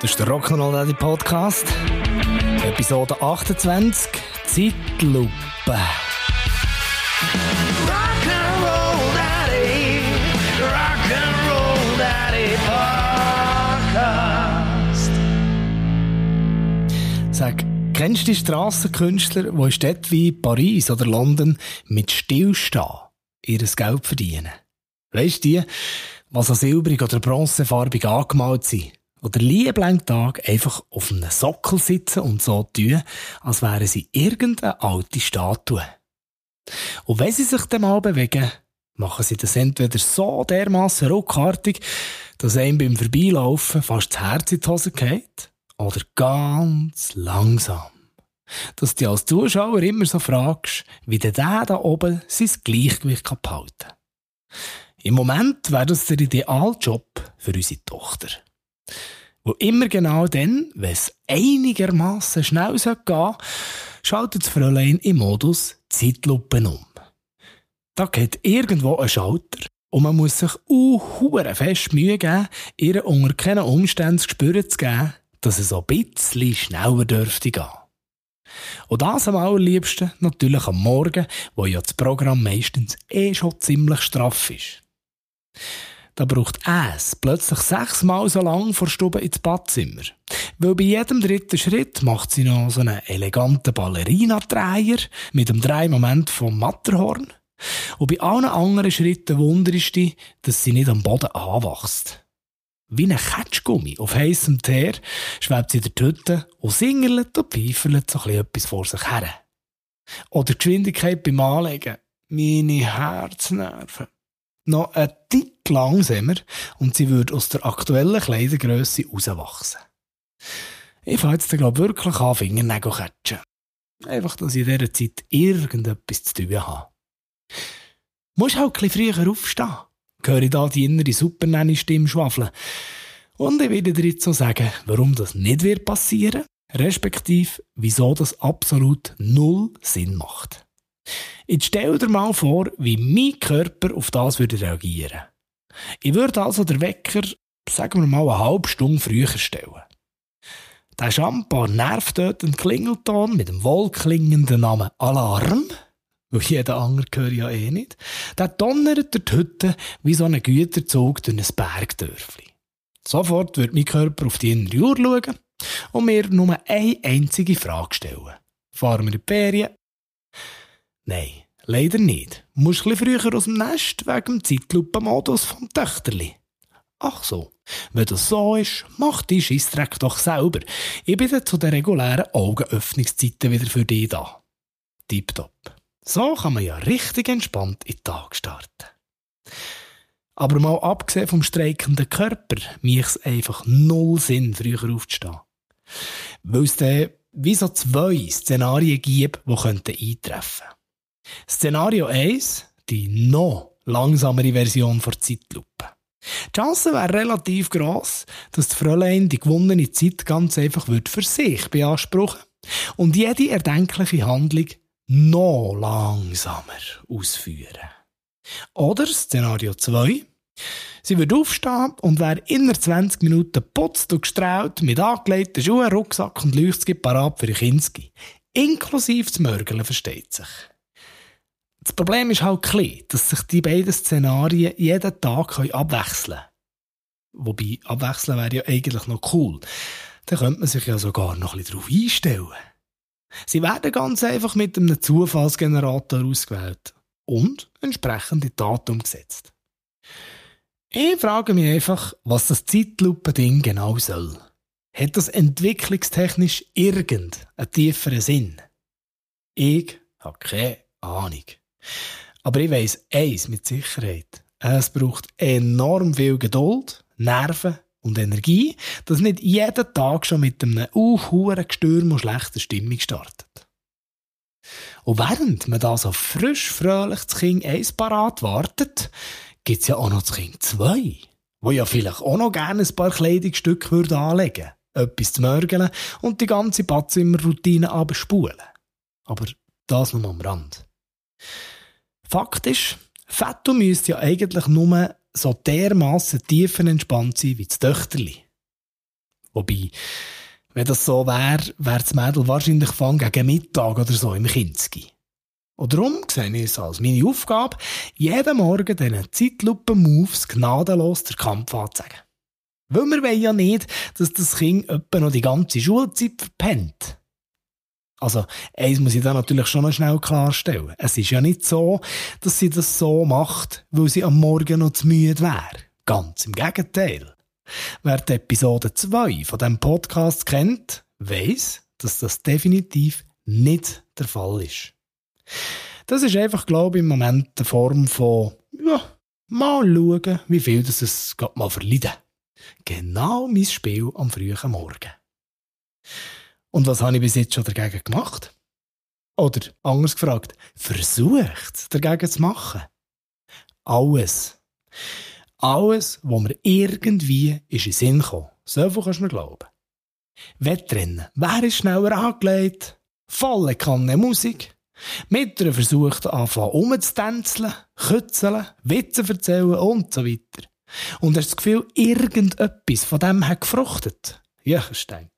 Das ist der Rock'n'Roll Daddy Podcast. Episode 28. Zeitlupe. Rock'n'Roll Daddy, Rock'n'Roll Daddy Podcast. Sag, kennst du die Strassenkünstler, die in Städten wie Paris oder London mit Stillstehen ihr Geld verdienen? Weißt du die, was an silbrig oder bronzefarbig angemalt sind? Oder lieblang Tag einfach auf einem Sockel sitzen und so tun, als wären sie irgendeine alte Statue. Und wenn sie sich dann mal bewegen, machen sie das entweder so dermaßen ruckartig, dass einem beim Vorbeilaufen fast das Herz in die Hose geht, oder ganz langsam. Dass du als Zuschauer immer so fragst, wie der da oben sein Gleichgewicht behalten kann. Im Moment wäre das der Idealjob für unsere Tochter. Wo immer genau dann, wenn es einigermaßen schnell gehen soll, schaltet das Fräulein im Modus Zeitlupe um. Da geht irgendwo ein Schalter und man muss sich uh, fest Mühe geben, ihr unter keinen Umständen zu spüren zu geben, dass es so ein bisschen schneller dürfte gehen. Und das am allerliebsten natürlich am Morgen, wo ja das Programm meistens eh schon ziemlich straff ist. Da braucht es plötzlich sechsmal so lang vor Stube ins Badzimmer. Weil bei jedem dritten Schritt macht sie noch so einen eleganten Ballerina-Dreier mit dem Drehmoment vom Matterhorn. Und bei allen anderen Schritten wundert die, dass sie nicht am Boden anwächst. Wie ein Ketschgummi auf heissem Teer schwebt sie in der Tüte und singerlet und pfeiferlet so etwas vor sich her. Oder die Geschwindigkeit beim Anlegen. Meine Herznerven noch ein Tick langsamer und sie würde aus der aktuellen Kleidergröße rauswachsen. Ich fange jetzt, glaube wirklich an, Fingernägel catchen. Einfach, dass ich in dieser Zeit irgendetwas zu tun habe. Musst halt ein bisschen früher aufstehen. Höre ich da die innere Supernanny-Stimme schwafeln. Und ich werde dir jetzt so sagen, warum das nicht wird passieren, respektive wieso das absolut null Sinn macht. Jetzt stell dir mal vor, wie mein Körper auf das würde reagieren. Ich würde also den Wecker, sagen wir mal, eine halbe Stunde früher stellen. Der schambar nervtötende Klingelton mit dem wohlklingenden Namen Alarm, weil jeder andere gehört ja eh nicht, der donnert der Hütte wie so ein Güterzug durch ein Bergdörfli. Sofort wird mein Körper auf die innere Uhr schauen und mir nur eine einzige Frage stellen. Fahren wir in die Ferien Nein, leider nicht. Du musst ein früher aus dem Nest wegen dem Zeitlupenmodus vom Töchterli. Ach so. Wenn das so ist, mach die Scheissdreck doch selber. Ich bin dann zu den regulären Augenöffnungszeiten wieder für dich da. Tipptopp. So kann man ja richtig entspannt in den Tag starten. Aber mal abgesehen vom streikenden Körper, macht es einfach null Sinn, früher aufzustehen. Weil es dann wie so zwei Szenarien gibt, die eintreffen könnten. Szenario 1, die noch langsamere Version der Zeitlupe. Die Chance wäre relativ gross, dass die Fräulein die gewonnene Zeit ganz einfach für sich beanspruchen und jede erdenkliche Handlung noch langsamer ausführen. Oder Szenario 2. Sie würde aufstehen und wäre inner 20 Minuten putzt und gestrahlt mit angelegten Schuhen, Rucksack und Leuchtskip parat für Kinski. Inklusive das Mörgeln versteht sich. Das Problem ist halt klein, dass sich die beiden Szenarien jeden Tag abwechseln können. Wobei, abwechseln wäre ja eigentlich noch cool. Dann könnte man sich ja sogar noch ein bisschen darauf einstellen. Sie werden ganz einfach mit einem Zufallsgenerator ausgewählt und entsprechend in Daten umgesetzt. Ich frage mich einfach, was das Zeitlupe-Ding genau soll. Hat das entwicklungstechnisch irgendeinen tieferen Sinn? Ich habe keine Ahnung. Aber ich weiss eins mit Sicherheit. Es braucht enorm viel Geduld, Nerven und Energie, dass nicht jeden Tag schon mit einem unhuren Gestürm und schlechter Stimmung startet. Und während man da so frisch, fröhlich das Kind 1 parat wartet, gibt's ja auch noch das Kind 2, wo ja vielleicht auch noch gerne ein paar Kleidungsstücke würde anlegen etwas zu mörgeln und die ganze Badzimmerroutine abspulen. Aber das nur am Rand. Fakt ist, Fetto müsste ja eigentlich nur so dermaßen tiefen entspannt sein wie das Töchterli. Wobei, wenn das so wäre, wäre das Mädel wahrscheinlich von gegen Mittag oder so im Kinski. Und darum sehe ich es als meine Aufgabe, jeden Morgen diesen Zeitlupen-Moves gnadenlos der Kampf anzuzeigen. Weil wir wollen ja nicht, dass das Kind etwa noch die ganze Schulzeit verpennt. Also, eins muss ich da natürlich schon noch schnell klarstellen. Es ist ja nicht so, dass sie das so macht, weil sie am Morgen noch zu müde wäre. Ganz im Gegenteil. Wer die Episode 2 von diesem Podcast kennt, weiß, dass das definitiv nicht der Fall ist. Das ist einfach, glaube ich, im Moment eine Form von, ja, mal schauen, wie viel das es mal verleiden. Genau mein Spiel am frühen Morgen. Und was habe ich bis jetzt schon dagegen gemacht? Oder, anders gefragt, versucht dagegen zu machen? Alles. Alles, was mir irgendwie ist in Sinn kam. So viel kannst du mir glauben. Wettrennen. Wer ist schneller angelegt? Volle Kanne Musik. Mit einer versucht anfangen umzutänzeln, kützeln, Witze erzählen und so weiter. Und hast das Gefühl, irgendetwas von dem hat gefruchtet? Ja, ich denke.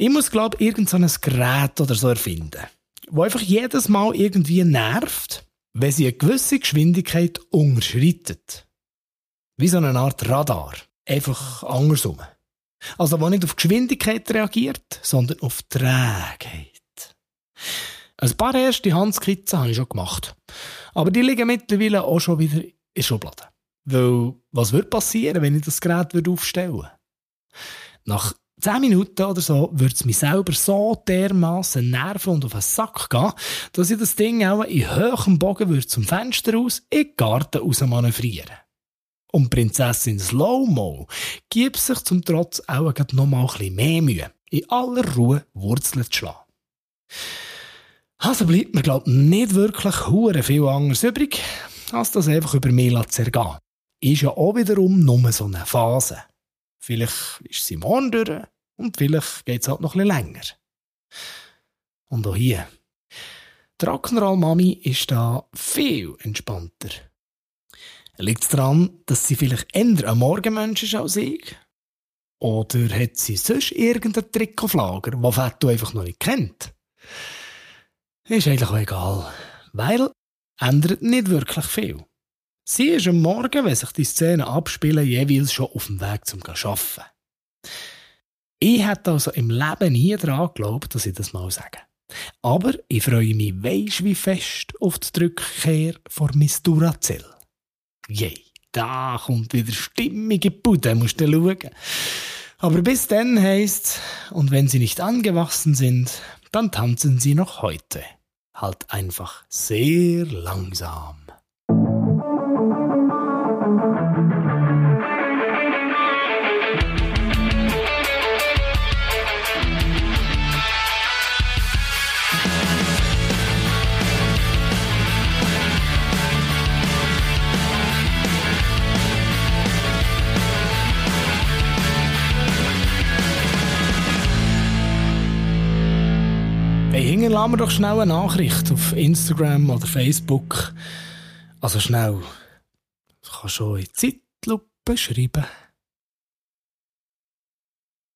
Ich muss, glaube ich, irgendein so Gerät oder so erfinden, wo einfach jedes Mal irgendwie nervt, wenn sie eine gewisse Geschwindigkeit unterschreitet. Wie so eine Art Radar. Einfach andersrum. Also, wo nicht auf Geschwindigkeit reagiert, sondern auf Trägheit. Ein paar erste Handskizzen habe ich schon gemacht. Aber die liegen mittlerweile auch schon wieder in der Schublade. Weil, was würde passieren, wenn ich das Gerät aufstellen würde? Nach 10 Minuten oder so würde es mich selber so dermaßen nerven und auf den Sack gehen, dass ich das Ding auch in höherem Bogen würde zum Fenster aus in den Garten raus manövrieren. Und Prinzessin Slow-Mo gibt sich zum Trotz auch noch mal ein bisschen mehr Mühe, in aller Ruhe Wurzeln zu schlagen. Also bleibt mir, glaube ich, nicht wirklich hure viel anderes übrig, als das einfach über mich zu ergehen. Ist ja auch wiederum nur so eine Phase. Vielleicht ist sie morgen durch und vielleicht geht es halt noch ein bisschen länger. Und auch hier. Die Rock'n'Roll-Mami ist da viel entspannter. Liegt es daran, dass sie vielleicht eher ein Morgenmensch ist als ich? Oder hat sie sonst irgendeinen Trick auf Lager, den Fetto einfach noch nicht kennt? Ist eigentlich auch egal, weil ändert nicht wirklich viel. Sie ist am Morgen, wenn sich die Szenen abspielen, jeweils schon auf dem Weg zum Arbeiten. Ich hätte also im Leben nie daran geglaubt, dass ich das mal sage. Aber ich freue mich weisst wie fest auf die Rückkehr von Miss Duracell. Yay, da kommt wieder stimmige Bude, musst du schauen. Aber bis dann heisst und wenn sie nicht angewachsen sind, dann tanzen sie noch heute. Halt einfach sehr langsam. Hey, hinterlassen wir doch schnell eine Nachricht auf Instagram oder Facebook. Also schnell. Ich kann schon in Zeitlupe schreiben.